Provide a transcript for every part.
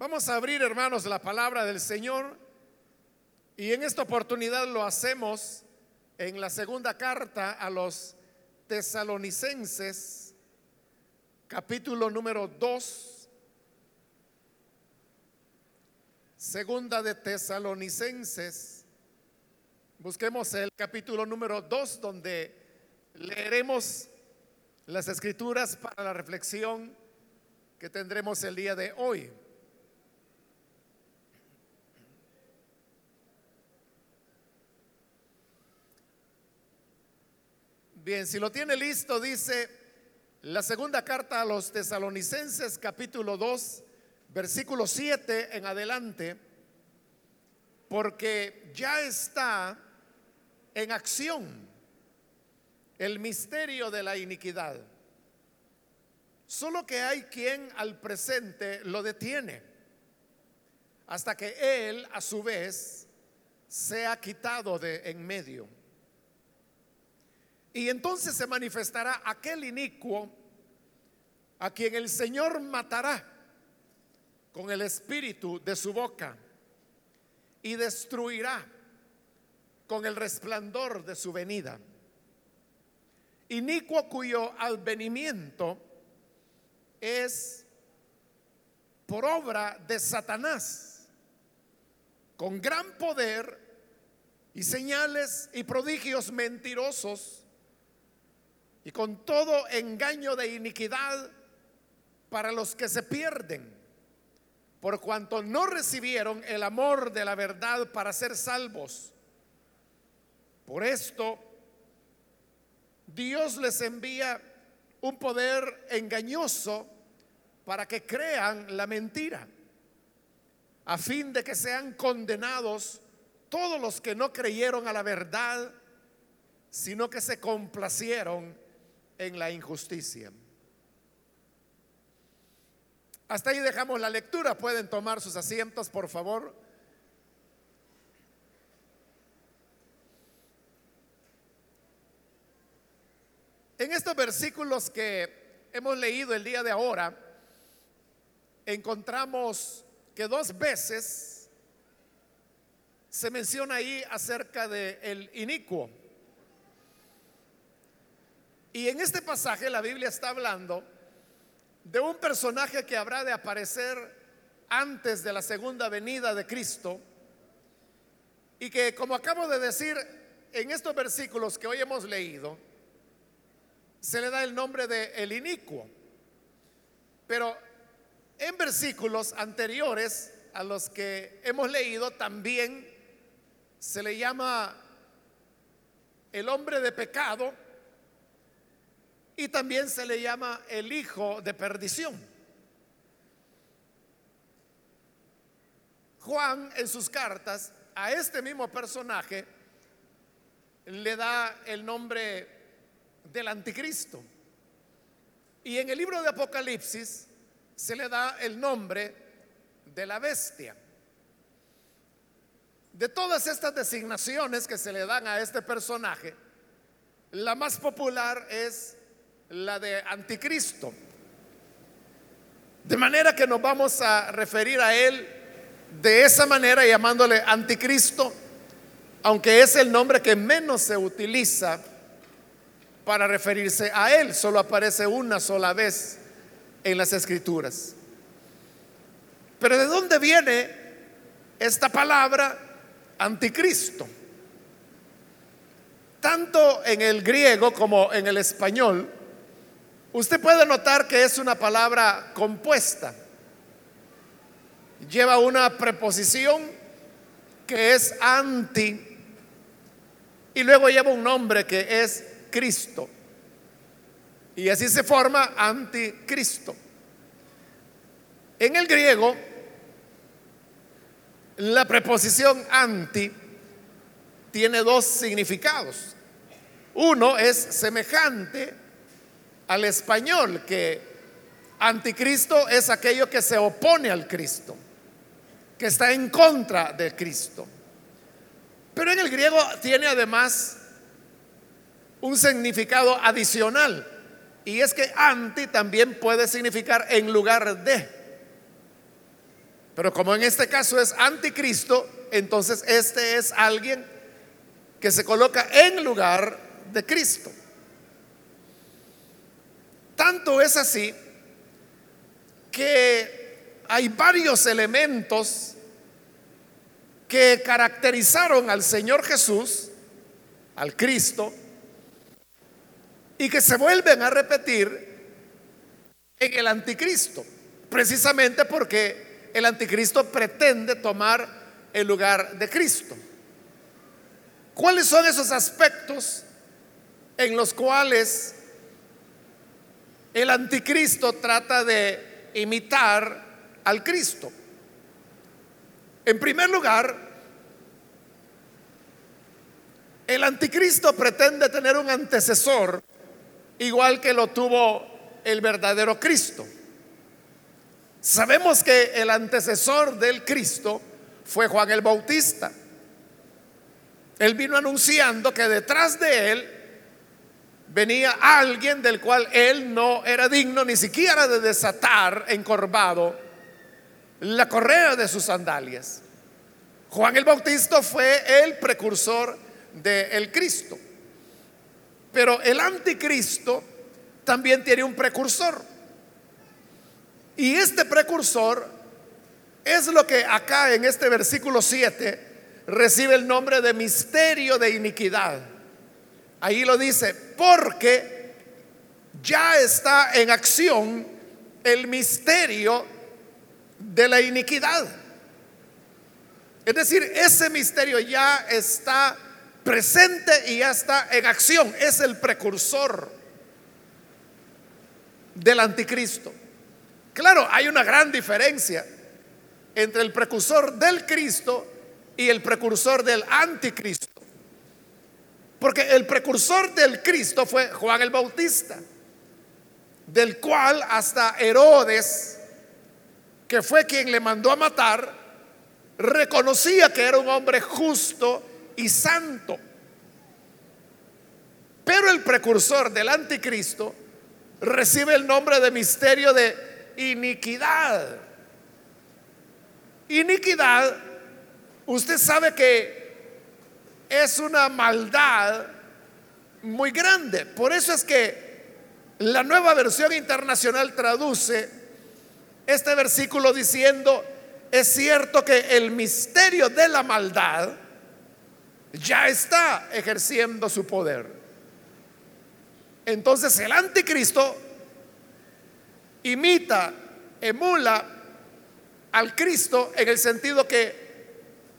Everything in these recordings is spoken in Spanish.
Vamos a abrir, hermanos, la palabra del Señor y en esta oportunidad lo hacemos en la segunda carta a los tesalonicenses, capítulo número 2. Segunda de tesalonicenses. Busquemos el capítulo número 2 donde leeremos las escrituras para la reflexión que tendremos el día de hoy. Bien, si lo tiene listo, dice la segunda carta a los tesalonicenses capítulo 2, versículo 7 en adelante, porque ya está en acción el misterio de la iniquidad. Solo que hay quien al presente lo detiene hasta que él a su vez sea quitado de en medio. Y entonces se manifestará aquel inicuo a quien el Señor matará con el espíritu de su boca y destruirá con el resplandor de su venida. Inicuo cuyo advenimiento es por obra de Satanás, con gran poder y señales y prodigios mentirosos y con todo engaño de iniquidad para los que se pierden, por cuanto no recibieron el amor de la verdad para ser salvos. Por esto, Dios les envía un poder engañoso para que crean la mentira, a fin de que sean condenados todos los que no creyeron a la verdad, sino que se complacieron en la injusticia. Hasta ahí dejamos la lectura. Pueden tomar sus asientos, por favor. En estos versículos que hemos leído el día de ahora, encontramos que dos veces se menciona ahí acerca de el inicuo. Y en este pasaje la Biblia está hablando de un personaje que habrá de aparecer antes de la segunda venida de Cristo y que como acabo de decir en estos versículos que hoy hemos leído, se le da el nombre de el inicuo. Pero en versículos anteriores a los que hemos leído también se le llama el hombre de pecado y también se le llama el hijo de perdición. Juan en sus cartas a este mismo personaje le da el nombre del anticristo. Y en el libro de Apocalipsis se le da el nombre de la bestia. De todas estas designaciones que se le dan a este personaje, la más popular es la de anticristo. De manera que nos vamos a referir a él de esa manera llamándole anticristo, aunque es el nombre que menos se utiliza para referirse a él. Solo aparece una sola vez en las escrituras. Pero ¿de dónde viene esta palabra anticristo? Tanto en el griego como en el español, usted puede notar que es una palabra compuesta. Lleva una preposición que es anti y luego lleva un nombre que es Cristo. Y así se forma anticristo. En el griego, la preposición anti tiene dos significados. Uno es semejante al español, que anticristo es aquello que se opone al Cristo, que está en contra de Cristo. Pero en el griego tiene además un significado adicional. Y es que anti también puede significar en lugar de. Pero como en este caso es anticristo, entonces este es alguien que se coloca en lugar de Cristo. Tanto es así que hay varios elementos que caracterizaron al Señor Jesús, al Cristo, y que se vuelven a repetir en el anticristo, precisamente porque el anticristo pretende tomar el lugar de Cristo. ¿Cuáles son esos aspectos en los cuales el anticristo trata de imitar al Cristo? En primer lugar, el anticristo pretende tener un antecesor igual que lo tuvo el verdadero Cristo. Sabemos que el antecesor del Cristo fue Juan el Bautista. Él vino anunciando que detrás de él venía alguien del cual él no era digno ni siquiera de desatar encorvado la correa de sus sandalias. Juan el Bautista fue el precursor del Cristo. Pero el anticristo también tiene un precursor. Y este precursor es lo que acá en este versículo 7 recibe el nombre de misterio de iniquidad. Ahí lo dice, porque ya está en acción el misterio de la iniquidad. Es decir, ese misterio ya está presente y ya está en acción. Es el precursor del anticristo. Claro, hay una gran diferencia entre el precursor del Cristo y el precursor del anticristo. Porque el precursor del Cristo fue Juan el Bautista, del cual hasta Herodes, que fue quien le mandó a matar, reconocía que era un hombre justo y santo. Pero el precursor del anticristo recibe el nombre de misterio de iniquidad. Iniquidad, usted sabe que es una maldad muy grande. Por eso es que la nueva versión internacional traduce este versículo diciendo, es cierto que el misterio de la maldad ya está ejerciendo su poder. Entonces el anticristo imita, emula al Cristo en el sentido que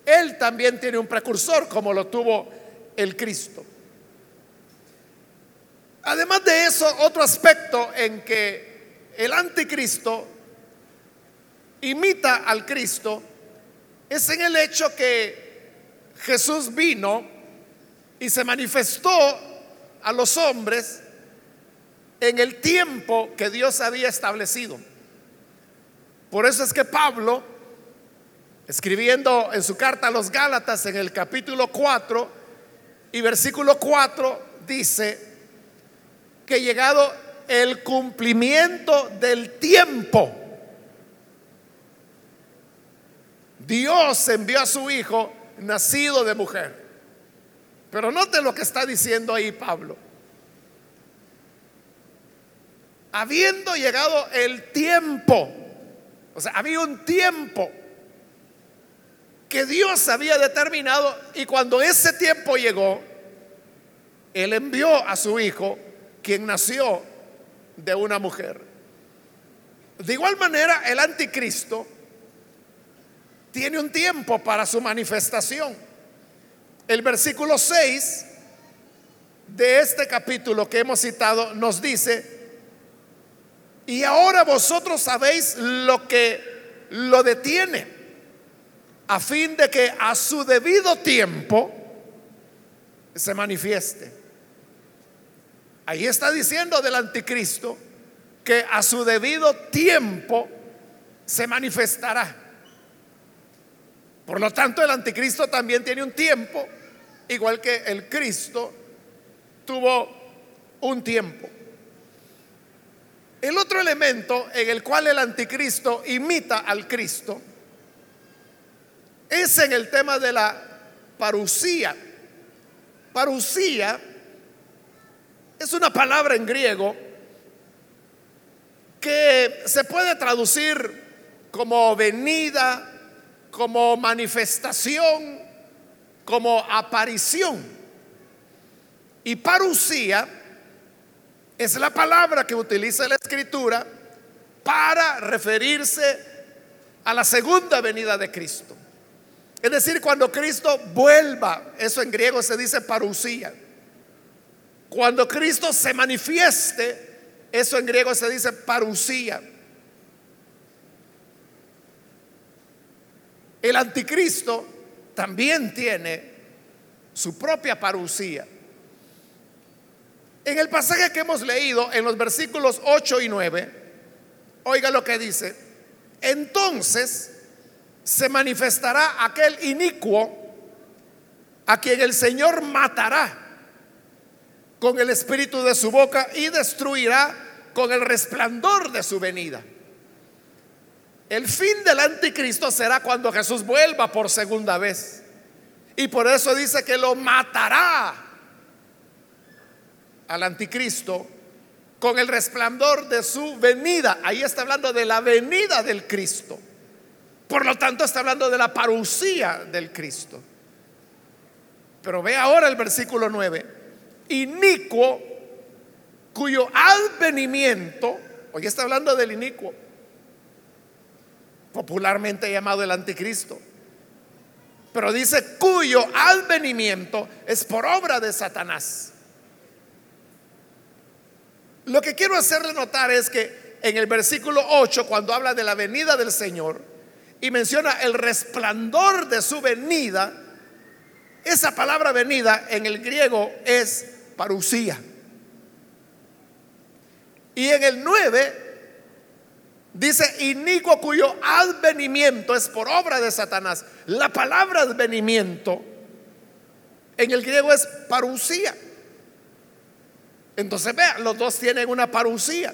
él también tiene un precursor como lo tuvo el Cristo. Además de eso, otro aspecto en que el anticristo imita al Cristo es en el hecho que Jesús vino y se manifestó a los hombres en el tiempo que Dios había establecido. Por eso es que Pablo, escribiendo en su carta a los Gálatas en el capítulo 4 y versículo 4, dice que llegado el cumplimiento del tiempo, Dios envió a su Hijo nacido de mujer. Pero note lo que está diciendo ahí Pablo. Habiendo llegado el tiempo, o sea, había un tiempo que Dios había determinado y cuando ese tiempo llegó, Él envió a su hijo, quien nació de una mujer. De igual manera, el anticristo tiene un tiempo para su manifestación. El versículo 6 de este capítulo que hemos citado nos dice, y ahora vosotros sabéis lo que lo detiene, a fin de que a su debido tiempo se manifieste. Ahí está diciendo del anticristo que a su debido tiempo se manifestará. Por lo tanto, el anticristo también tiene un tiempo, igual que el Cristo tuvo un tiempo. El otro elemento en el cual el anticristo imita al Cristo es en el tema de la parucía. Parucía es una palabra en griego que se puede traducir como venida, como manifestación, como aparición. Y parucía es la palabra que utiliza la escritura para referirse a la segunda venida de Cristo. Es decir, cuando Cristo vuelva, eso en griego se dice parucía. Cuando Cristo se manifieste, eso en griego se dice parucía. El anticristo también tiene su propia parucía. En el pasaje que hemos leído, en los versículos 8 y 9, oiga lo que dice, entonces se manifestará aquel inicuo a quien el Señor matará con el espíritu de su boca y destruirá con el resplandor de su venida. El fin del anticristo será cuando Jesús vuelva por segunda vez. Y por eso dice que lo matará al anticristo con el resplandor de su venida. Ahí está hablando de la venida del Cristo. Por lo tanto, está hablando de la parucía del Cristo. Pero ve ahora el versículo 9. Inicuo, cuyo advenimiento, hoy está hablando del inicuo, popularmente llamado el anticristo. Pero dice cuyo advenimiento es por obra de Satanás. Lo que quiero hacerle notar es que en el versículo 8, cuando habla de la venida del Señor, y menciona el resplandor de su venida, esa palabra venida en el griego es parucía. Y en el 9 dice inicuo cuyo advenimiento es por obra de Satanás. La palabra advenimiento en el griego es parucía. Entonces vea, los dos tienen una parucía.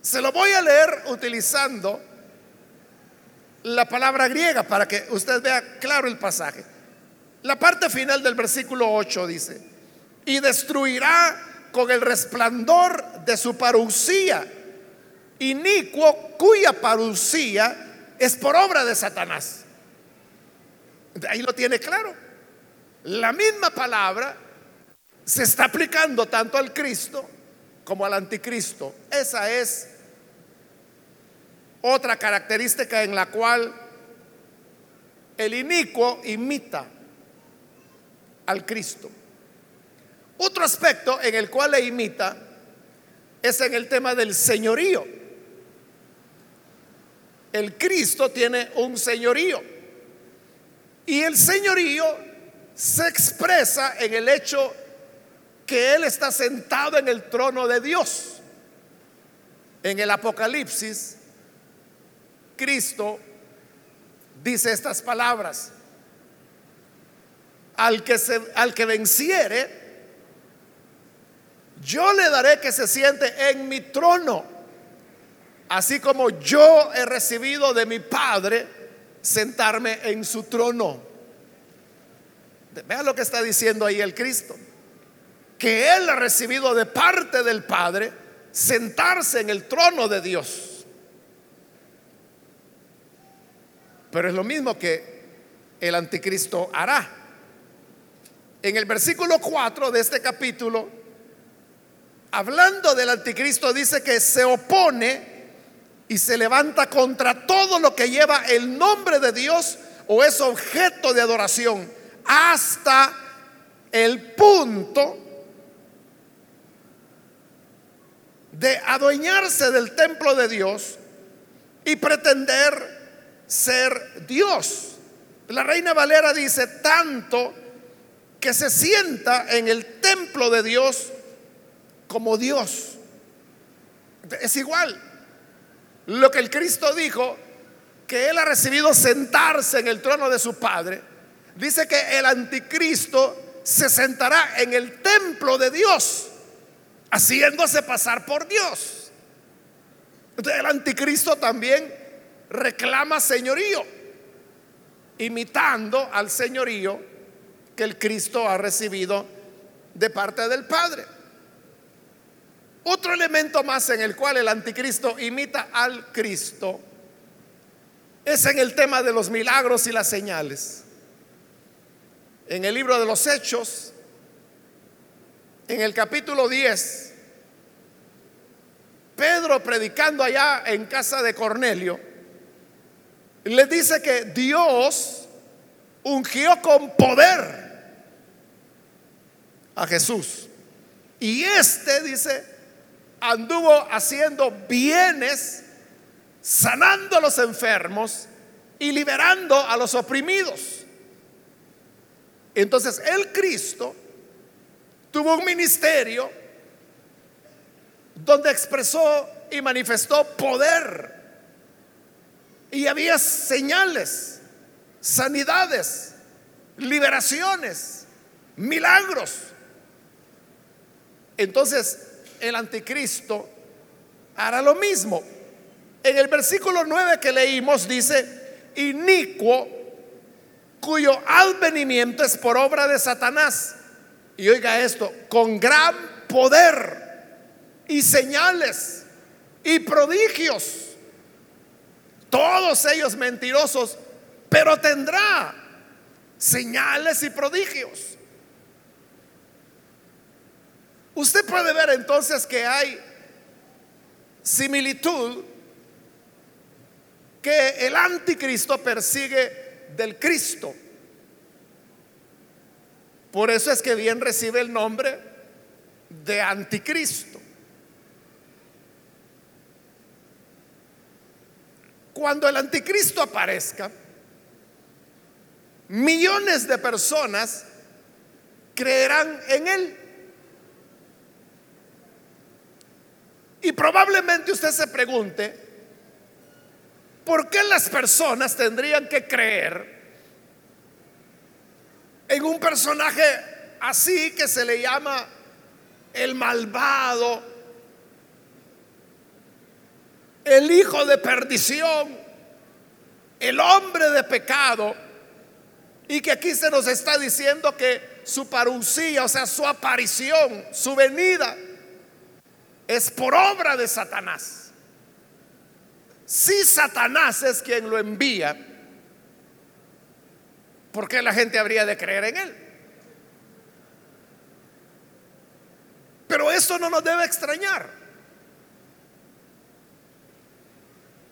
Se lo voy a leer utilizando la palabra griega para que usted vea claro el pasaje. La parte final del versículo 8 dice, y destruirá con el resplandor de su parucía, inicuo cuya parucía es por obra de Satanás. Ahí lo tiene claro. La misma palabra se está aplicando tanto al Cristo como al anticristo. Esa es otra característica en la cual el inicuo imita al Cristo. Otro aspecto en el cual le imita es en el tema del señorío. El Cristo tiene un señorío. Y el señorío se expresa en el hecho que Él está sentado en el trono de Dios. En el Apocalipsis Cristo dice estas palabras. Al que, se, al que venciere, yo le daré que se siente en mi trono, así como yo he recibido de mi Padre sentarme en su trono. Vea lo que está diciendo ahí el Cristo, que Él ha recibido de parte del Padre sentarse en el trono de Dios. Pero es lo mismo que el anticristo hará. En el versículo 4 de este capítulo, hablando del anticristo, dice que se opone y se levanta contra todo lo que lleva el nombre de Dios o es objeto de adoración hasta el punto de adueñarse del templo de Dios y pretender ser Dios. La reina Valera dice tanto que se sienta en el templo de Dios como Dios. Es igual. Lo que el Cristo dijo, que él ha recibido sentarse en el trono de su Padre, dice que el anticristo se sentará en el templo de Dios, haciéndose pasar por Dios. Entonces el anticristo también reclama señorío. imitando al señorío que el Cristo ha recibido de parte del Padre. Otro elemento más en el cual el anticristo imita al Cristo es en el tema de los milagros y las señales. En el libro de los Hechos, en el capítulo 10, Pedro predicando allá en casa de Cornelio, le dice que Dios ungió con poder a Jesús. Y este, dice, anduvo haciendo bienes, sanando a los enfermos y liberando a los oprimidos. Entonces el Cristo tuvo un ministerio donde expresó y manifestó poder. Y había señales, sanidades, liberaciones, milagros. Entonces el anticristo hará lo mismo. En el versículo 9 que leímos dice, inicuo cuyo advenimiento es por obra de Satanás. Y oiga esto, con gran poder y señales y prodigios. Todos ellos mentirosos, pero tendrá señales y prodigios. Usted puede ver entonces que hay similitud que el anticristo persigue del Cristo. Por eso es que bien recibe el nombre de anticristo. Cuando el anticristo aparezca, millones de personas creerán en él. Y probablemente usted se pregunte, ¿por qué las personas tendrían que creer en un personaje así que se le llama el malvado, el hijo de perdición, el hombre de pecado, y que aquí se nos está diciendo que su parucía, o sea, su aparición, su venida, es por obra de Satanás. Si Satanás es quien lo envía, ¿por qué la gente habría de creer en él? Pero eso no nos debe extrañar.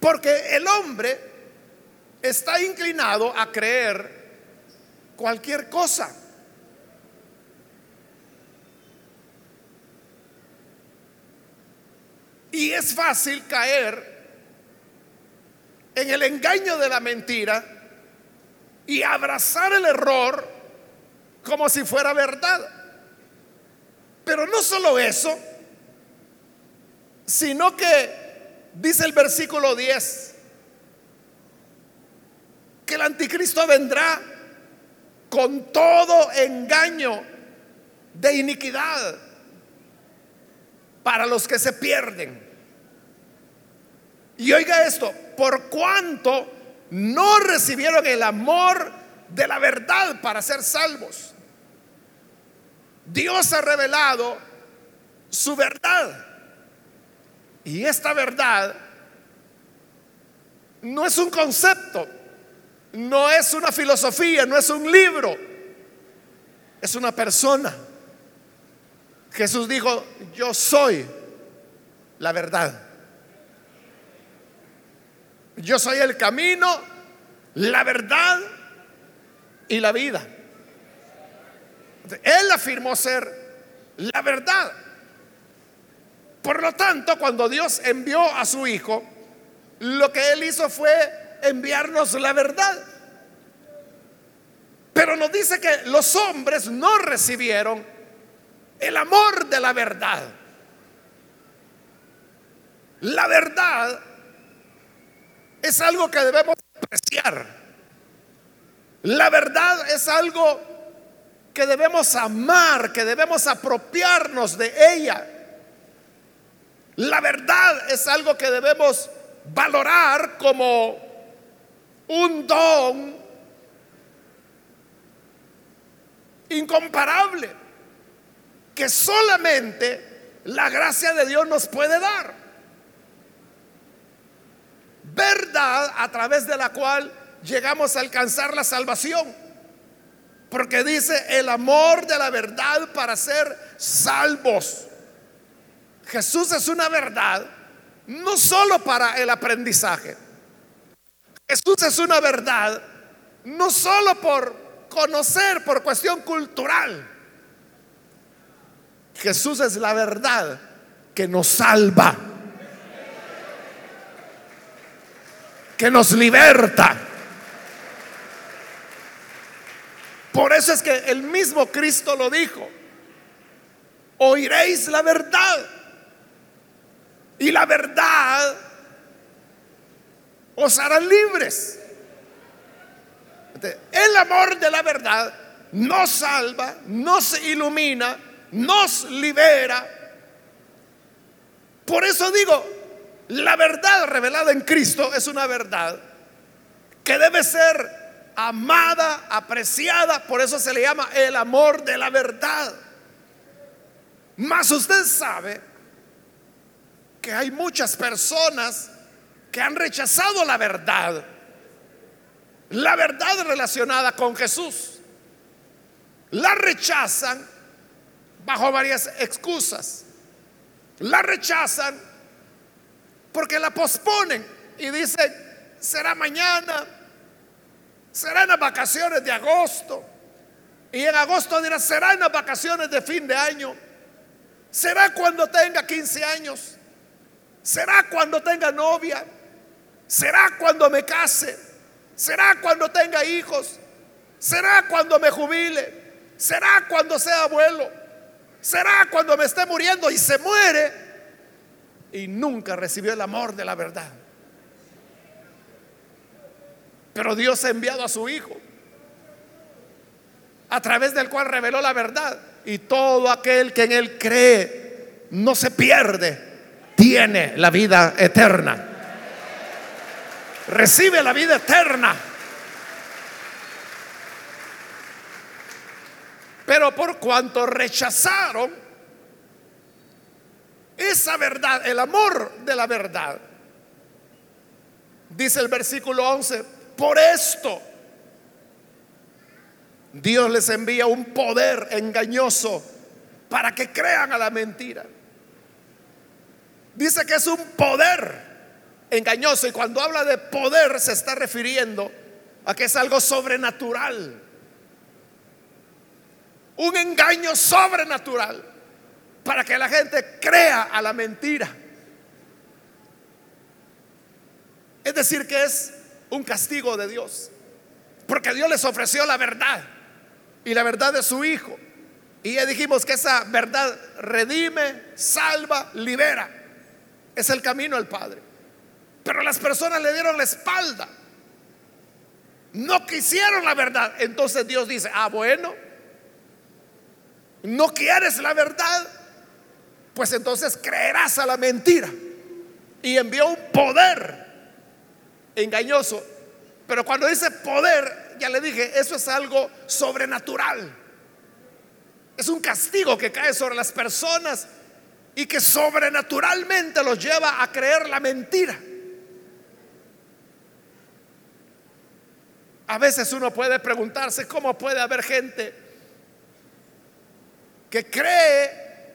Porque el hombre está inclinado a creer cualquier cosa. Y es fácil caer en el engaño de la mentira y abrazar el error como si fuera verdad. Pero no solo eso, sino que dice el versículo 10, que el anticristo vendrá con todo engaño de iniquidad para los que se pierden. Y oiga esto, por cuanto no recibieron el amor de la verdad para ser salvos. Dios ha revelado su verdad. Y esta verdad no es un concepto, no es una filosofía, no es un libro, es una persona. Jesús dijo, yo soy la verdad. Yo soy el camino, la verdad y la vida. Él afirmó ser la verdad. Por lo tanto, cuando Dios envió a su Hijo, lo que Él hizo fue enviarnos la verdad. Pero nos dice que los hombres no recibieron el amor de la verdad. La verdad es algo que debemos apreciar. La verdad es algo que debemos amar, que debemos apropiarnos de ella. La verdad es algo que debemos valorar como un don incomparable que solamente la gracia de Dios nos puede dar. Verdad a través de la cual llegamos a alcanzar la salvación. Porque dice el amor de la verdad para ser salvos. Jesús es una verdad no solo para el aprendizaje. Jesús es una verdad no solo por conocer, por cuestión cultural. Jesús es la verdad que nos salva, que nos liberta. Por eso es que el mismo Cristo lo dijo. Oiréis la verdad. Y la verdad os hará libres. El amor de la verdad nos salva, nos ilumina, nos libera. Por eso digo, la verdad revelada en Cristo es una verdad que debe ser amada, apreciada, por eso se le llama el amor de la verdad. Mas usted sabe que hay muchas personas que han rechazado la verdad, la verdad relacionada con Jesús. La rechazan bajo varias excusas. La rechazan porque la posponen y dicen, será mañana, será en las vacaciones de agosto. Y en agosto dirá, será en las vacaciones de fin de año. Será cuando tenga 15 años. Será cuando tenga novia. Será cuando me case. Será cuando tenga hijos. Será cuando me jubile. Será cuando sea abuelo. Será cuando me esté muriendo y se muere. Y nunca recibió el amor de la verdad. Pero Dios ha enviado a su Hijo, a través del cual reveló la verdad. Y todo aquel que en Él cree no se pierde, tiene la vida eterna. Recibe la vida eterna. Pero por cuanto rechazaron esa verdad, el amor de la verdad, dice el versículo 11, por esto, Dios les envía un poder engañoso para que crean a la mentira. Dice que es un poder engañoso y cuando habla de poder se está refiriendo a que es algo sobrenatural. Un engaño sobrenatural para que la gente crea a la mentira. Es decir, que es un castigo de Dios. Porque Dios les ofreció la verdad y la verdad de su Hijo. Y ya dijimos que esa verdad redime, salva, libera. Es el camino al Padre. Pero las personas le dieron la espalda. No quisieron la verdad. Entonces Dios dice, ah, bueno, no quieres la verdad. Pues entonces creerás a la mentira. Y envió un poder engañoso. Pero cuando dice poder, ya le dije, eso es algo sobrenatural. Es un castigo que cae sobre las personas y que sobrenaturalmente los lleva a creer la mentira. A veces uno puede preguntarse cómo puede haber gente que cree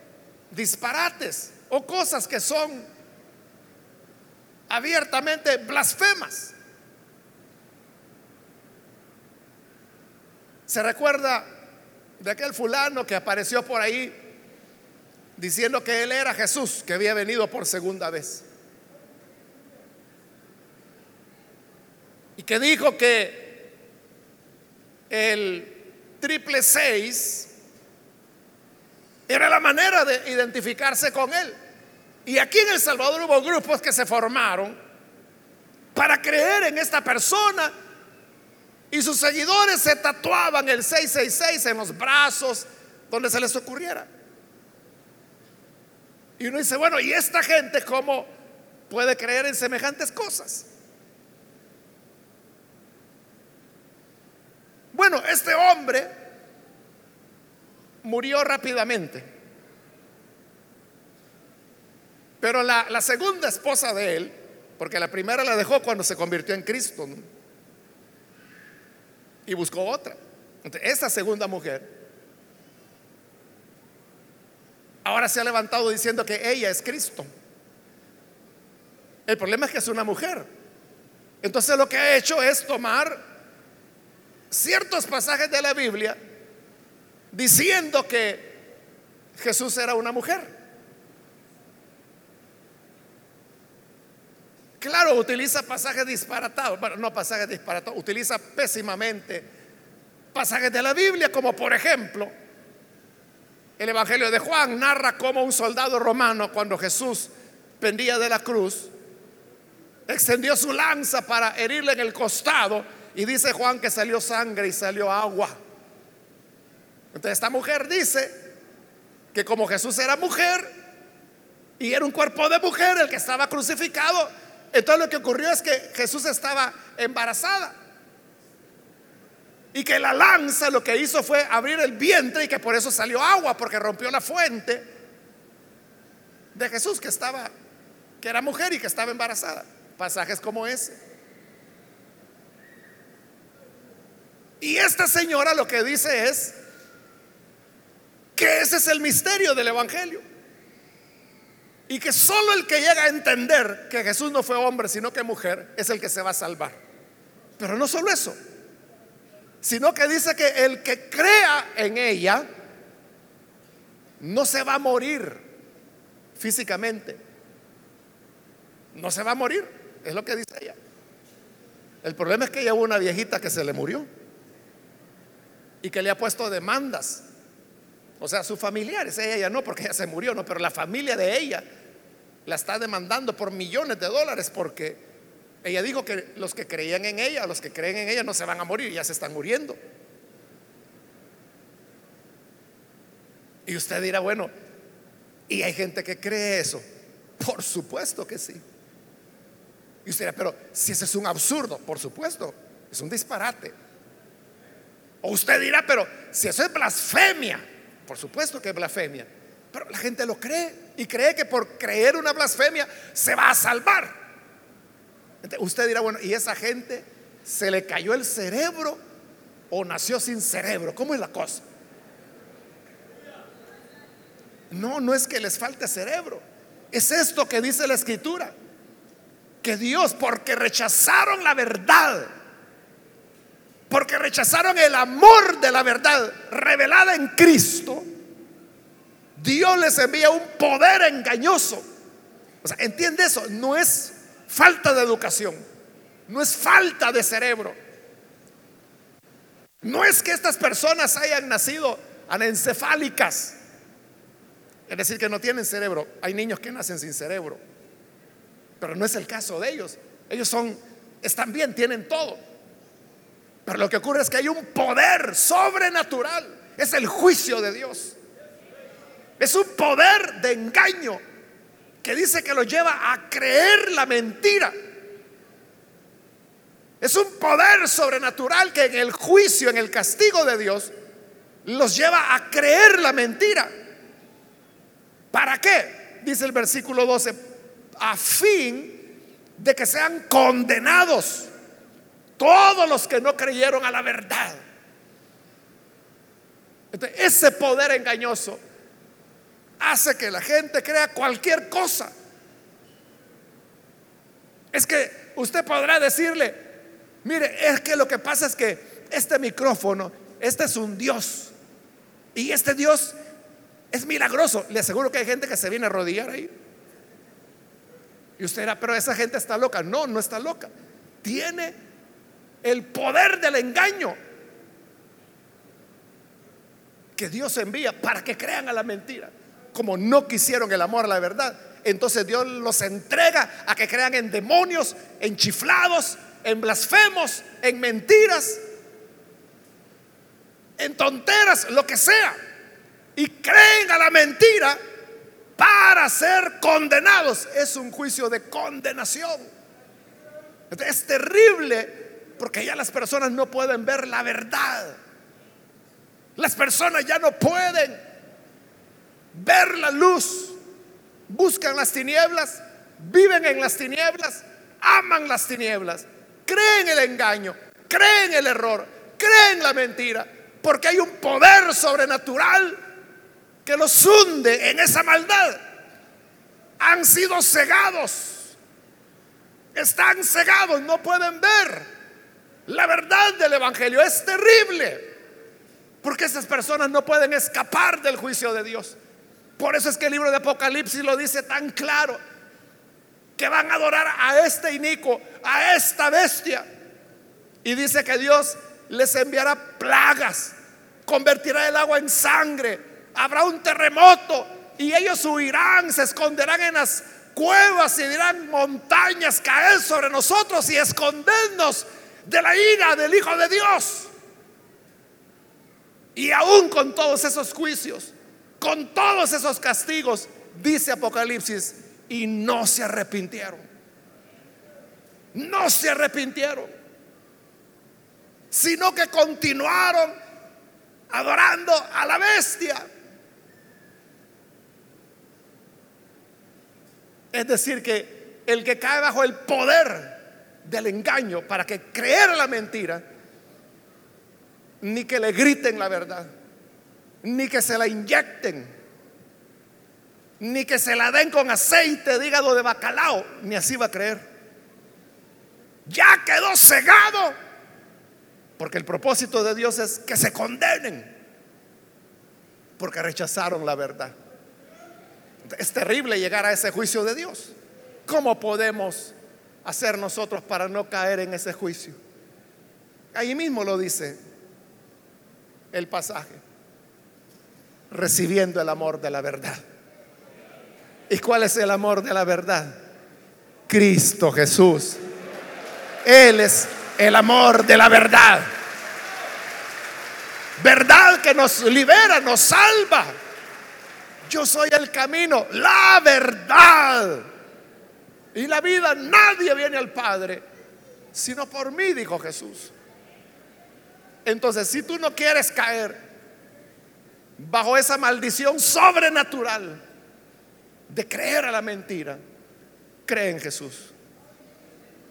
disparates o cosas que son abiertamente blasfemas. ¿Se recuerda de aquel fulano que apareció por ahí diciendo que él era Jesús, que había venido por segunda vez? Y que dijo que el triple seis era la manera de identificarse con él. Y aquí en El Salvador hubo grupos que se formaron para creer en esta persona y sus seguidores se tatuaban el 666 en los brazos donde se les ocurriera. Y uno dice, bueno, ¿y esta gente cómo puede creer en semejantes cosas? Bueno, este hombre murió rápidamente. Pero la, segunda esposa de él, porque la primera la dejó cuando se convirtió en Cristo, y buscó otra. Entonces, esa segunda mujer ahora se ha levantado diciendo que ella es Cristo. El problema es que es una mujer. Entonces lo que ha hecho es tomar ciertos pasajes de la Biblia diciendo que Jesús era una mujer. Claro, utiliza pasajes disparatados, bueno, no pasajes disparatados, utiliza pésimamente pasajes de la Biblia, como por ejemplo, el Evangelio de Juan narra cómo un soldado romano, cuando Jesús pendía de la cruz, extendió su lanza para herirle en el costado y dice Juan que salió sangre y salió agua. Entonces esta mujer dice que como Jesús era mujer y era un cuerpo de mujer el que estaba crucificado, entonces lo que ocurrió es que Jesús estaba embarazada. Y que la lanza lo que hizo fue abrir el vientre y que por eso salió agua, porque rompió la fuente de Jesús que estaba, que era mujer y que estaba embarazada. Pasajes como ese. Y esta señora lo que dice es que ese es el misterio del Evangelio. Y que solo el que llega a entender que Jesús no fue hombre, sino que mujer, es el que se va a salvar. Pero no solo eso, sino que dice que el que crea en ella no se va a morir físicamente. No se va a morir, es lo que dice ella. El problema es que ella hubo una viejita que se le murió y que le ha puesto demandas. O sea, sus familiares, ella ya no, porque ella se murió, no, pero la familia de ella la está demandando por millones de dólares porque ella dijo que los que creían en ella, los que creen en ella no se van a morir, ya se están muriendo. Y usted dirá, bueno, ¿y hay gente que cree eso? Por supuesto que sí. Y usted dirá, pero si ese es un absurdo, por supuesto, es un disparate. O usted dirá, pero si eso es blasfemia, por supuesto que es blasfemia, pero la gente lo cree y cree que por creer una blasfemia se va a salvar. Usted dirá, bueno, ¿y esa gente se le cayó el cerebro o nació sin cerebro? ¿Cómo es la cosa? No, no es que les falte cerebro. Es esto que dice la escritura. Que Dios, porque rechazaron la verdad, porque rechazaron el amor de la verdad revelada en Cristo, Dios les envía un poder engañoso. O sea, entiende eso, no es falta de educación, no es falta de cerebro. No es que estas personas hayan nacido anencefálicas, es decir, que no tienen cerebro. Hay niños que nacen sin cerebro, pero no es el caso de ellos. Ellos son, están bien, tienen todo. Pero lo que ocurre es que hay un poder sobrenatural. Es el juicio de Dios. Es un poder de engaño que dice que lo lleva a creer la mentira. Es un poder sobrenatural que en el juicio, en el castigo de Dios, los lleva a creer la mentira. ¿Para qué? Dice el versículo 12, a fin de que sean condenados todos los que no creyeron a la verdad. ese poder engañoso hace que la gente crea cualquier cosa. Es que usted podrá decirle, mire, es que lo que pasa es que este micrófono, este es un Dios. Y este Dios es milagroso. Le aseguro que hay gente que se viene a arrodillar ahí. Y usted dirá, pero esa gente está loca. No, no está loca. Tiene el poder del engaño que Dios envía para que crean a la mentira. Como no quisieron el amor a la verdad, entonces Dios los entrega a que crean en demonios, en chiflados, en blasfemos, en mentiras, en tonteras, lo que sea. Y creen a la mentira para ser condenados. Es un juicio de condenación. Es terrible porque ya las personas no pueden ver la verdad. Las personas ya no pueden ver la luz, buscan las tinieblas, viven en las tinieblas, aman las tinieblas, creen el engaño, creen el error, creen la mentira, porque hay un poder sobrenatural que los hunde en esa maldad. Han sido cegados, están cegados, no pueden ver la verdad del Evangelio. Es terrible, porque esas personas no pueden escapar del juicio de Dios. Por eso es que el libro de Apocalipsis lo dice tan claro, que van a adorar a este inico, a esta bestia. Y dice que Dios les enviará plagas, convertirá el agua en sangre, habrá un terremoto y ellos huirán, se esconderán en las cuevas y dirán montañas caer sobre nosotros y escondernos de la ira del Hijo de Dios. Y aún con todos esos juicios, con todos esos castigos, dice Apocalipsis, y no se arrepintieron. No se arrepintieron, sino que continuaron adorando a la bestia. Es decir, que el que cae bajo el poder del engaño para que creer la mentira, ni que le griten la verdad ni que se la inyecten, ni que se la den con aceite de hígado de bacalao, ni así va a creer. Ya quedó cegado, porque el propósito de Dios es que se condenen, porque rechazaron la verdad. Es terrible llegar a ese juicio de Dios. ¿Cómo podemos hacer nosotros para no caer en ese juicio? Ahí mismo lo dice el pasaje recibiendo el amor de la verdad. ¿Y cuál es el amor de la verdad? Cristo Jesús. Él es el amor de la verdad. Verdad que nos libera, nos salva. Yo soy el camino, la verdad. Y la vida, nadie viene al Padre, sino por mí, dijo Jesús. Entonces, si tú no quieres caer bajo esa maldición sobrenatural de creer a la mentira, cree en Jesús,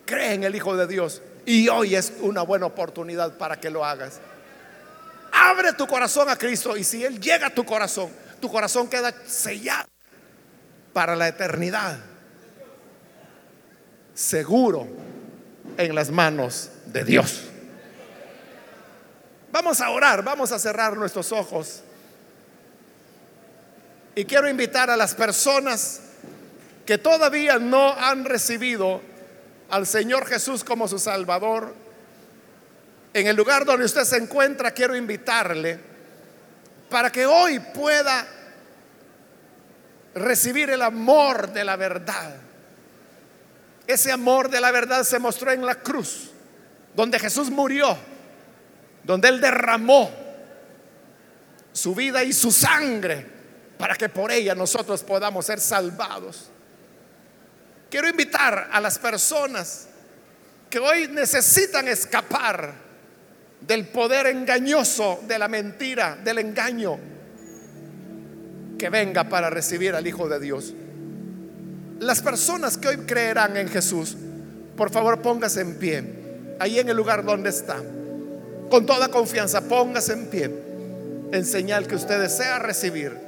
cree en el Hijo de Dios y hoy es una buena oportunidad para que lo hagas. Abre tu corazón a Cristo y si Él llega a tu corazón, tu corazón queda sellado para la eternidad, seguro en las manos de Dios. Vamos a orar, vamos a cerrar nuestros ojos. Y quiero invitar a las personas que todavía no han recibido al Señor Jesús como su Salvador. En el lugar donde usted se encuentra, quiero invitarle para que hoy pueda recibir el amor de la verdad. Ese amor de la verdad se mostró en la cruz, donde Jesús murió, donde Él derramó su vida y su sangre para que por ella nosotros podamos ser salvados. Quiero invitar a las personas que hoy necesitan escapar del poder engañoso, de la mentira, del engaño, que venga para recibir al Hijo de Dios. Las personas que hoy creerán en Jesús, por favor póngase en pie, ahí en el lugar donde está. Con toda confianza, póngase en pie, en señal que usted desea recibir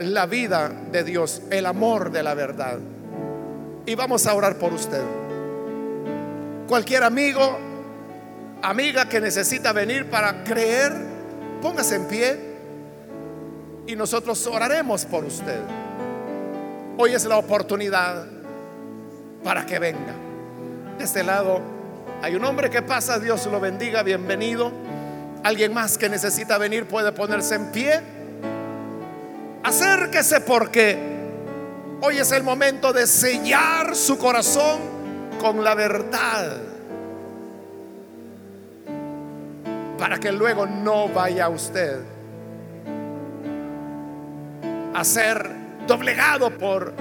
la vida de Dios, el amor de la verdad. Y vamos a orar por usted. Cualquier amigo, amiga que necesita venir para creer, póngase en pie y nosotros oraremos por usted. Hoy es la oportunidad para que venga. De este lado hay un hombre que pasa, Dios lo bendiga, bienvenido. Alguien más que necesita venir puede ponerse en pie Acérquese porque hoy es el momento de sellar su corazón con la verdad. Para que luego no vaya usted a ser doblegado por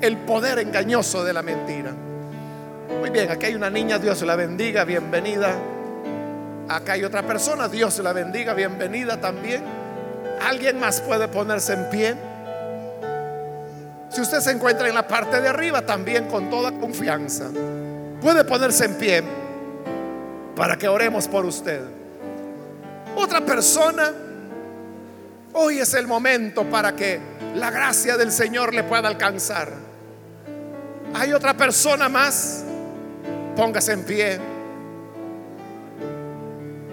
el poder engañoso de la mentira. Muy bien, aquí hay una niña, Dios la bendiga, bienvenida. Acá hay otra persona, Dios la bendiga, bienvenida también. ¿Alguien más puede ponerse en pie? Si usted se encuentra en la parte de arriba, también con toda confianza, puede ponerse en pie para que oremos por usted. Otra persona, hoy es el momento para que la gracia del Señor le pueda alcanzar. Hay otra persona más, póngase en pie.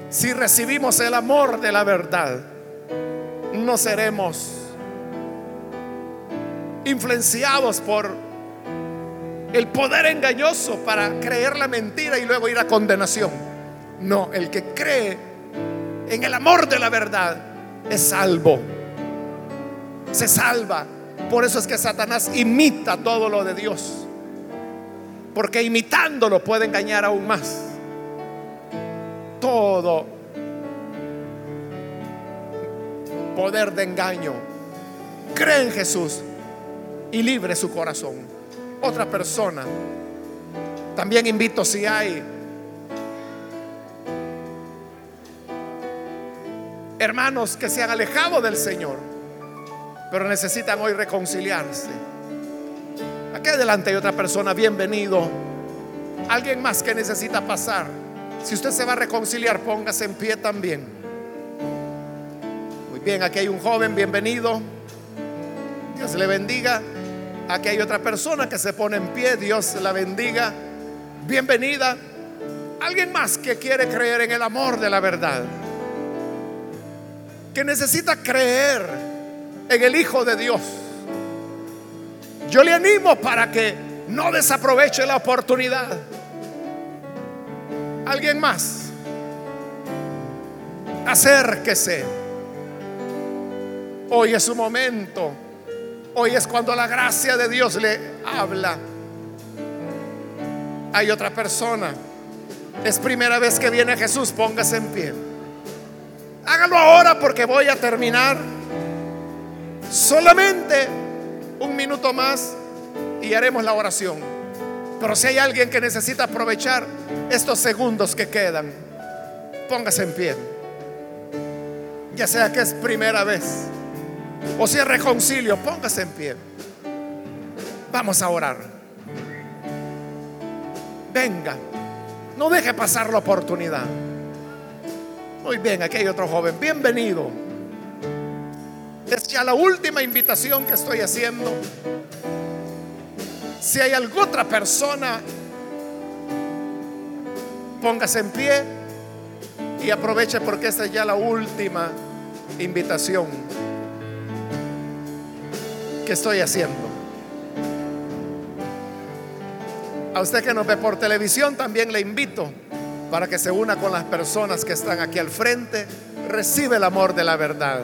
Si recibimos el amor de la verdad, no seremos influenciados por el poder engañoso para creer la mentira y luego ir a condenación. No, el que cree en el amor de la verdad es salvo. Se salva. Por eso es que Satanás imita todo lo de Dios. Porque imitándolo puede engañar aún más. Todo poder de engaño. Cree en Jesús y libre su corazón. Otra persona. También invito si hay hermanos que se han alejado del Señor, pero necesitan hoy reconciliarse. Aquí adelante hay otra persona, bienvenido. Alguien más que necesita pasar. Si usted se va a reconciliar, póngase en pie también. Bien, aquí hay un joven, bienvenido. Dios le bendiga. Aquí hay otra persona que se pone en pie, Dios la bendiga. Bienvenida. Alguien más que quiere creer en el amor de la verdad que necesita creer en el Hijo de Dios. Yo le animo para que no desaproveche la oportunidad. Alguien más, acérquese. Hoy es su momento. Hoy es cuando la gracia de Dios le habla. Hay otra persona. Es primera vez que viene Jesús, póngase en pie. Hágalo ahora porque voy a terminar. Solamente un minuto más y haremos la oración. Pero si hay alguien que necesita aprovechar estos segundos que quedan, póngase en pie. Ya sea que es primera vez o si es reconcilio, póngase en pie. Vamos a orar. Venga, no deje pasar la oportunidad. Muy bien, aquí hay otro joven. Bienvenido. Es ya la última invitación que estoy haciendo. Si hay alguna otra persona, póngase en pie y aproveche porque esta es ya la última invitación estoy haciendo. A usted que nos ve por televisión también le invito para que se una con las personas que están aquí al frente. Recibe el amor de la verdad.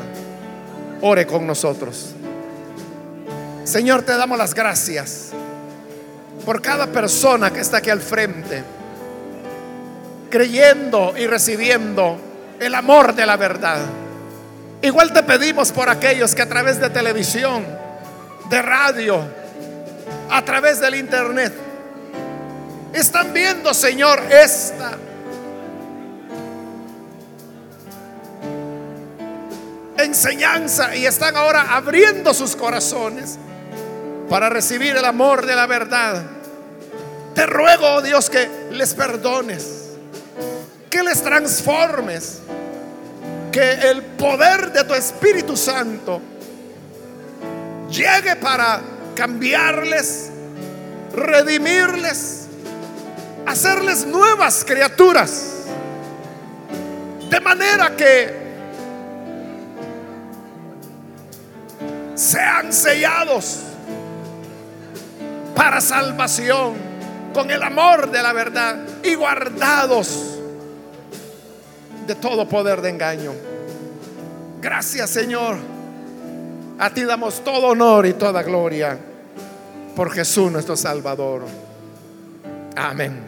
Ore con nosotros. Señor, te damos las gracias por cada persona que está aquí al frente, creyendo y recibiendo el amor de la verdad. Igual te pedimos por aquellos que a través de televisión, de radio, a través del internet, están viendo, Señor, esta enseñanza y están ahora abriendo sus corazones para recibir el amor de la verdad. Te ruego, oh Dios, que les perdones, que les transformes, que el poder de tu Espíritu Santo llegue para cambiarles, redimirles, hacerles nuevas criaturas. De manera que sean sellados para salvación con el amor de la verdad y guardados de todo poder de engaño. Gracias Señor. A ti damos todo honor y toda gloria por Jesús nuestro Salvador. Amén.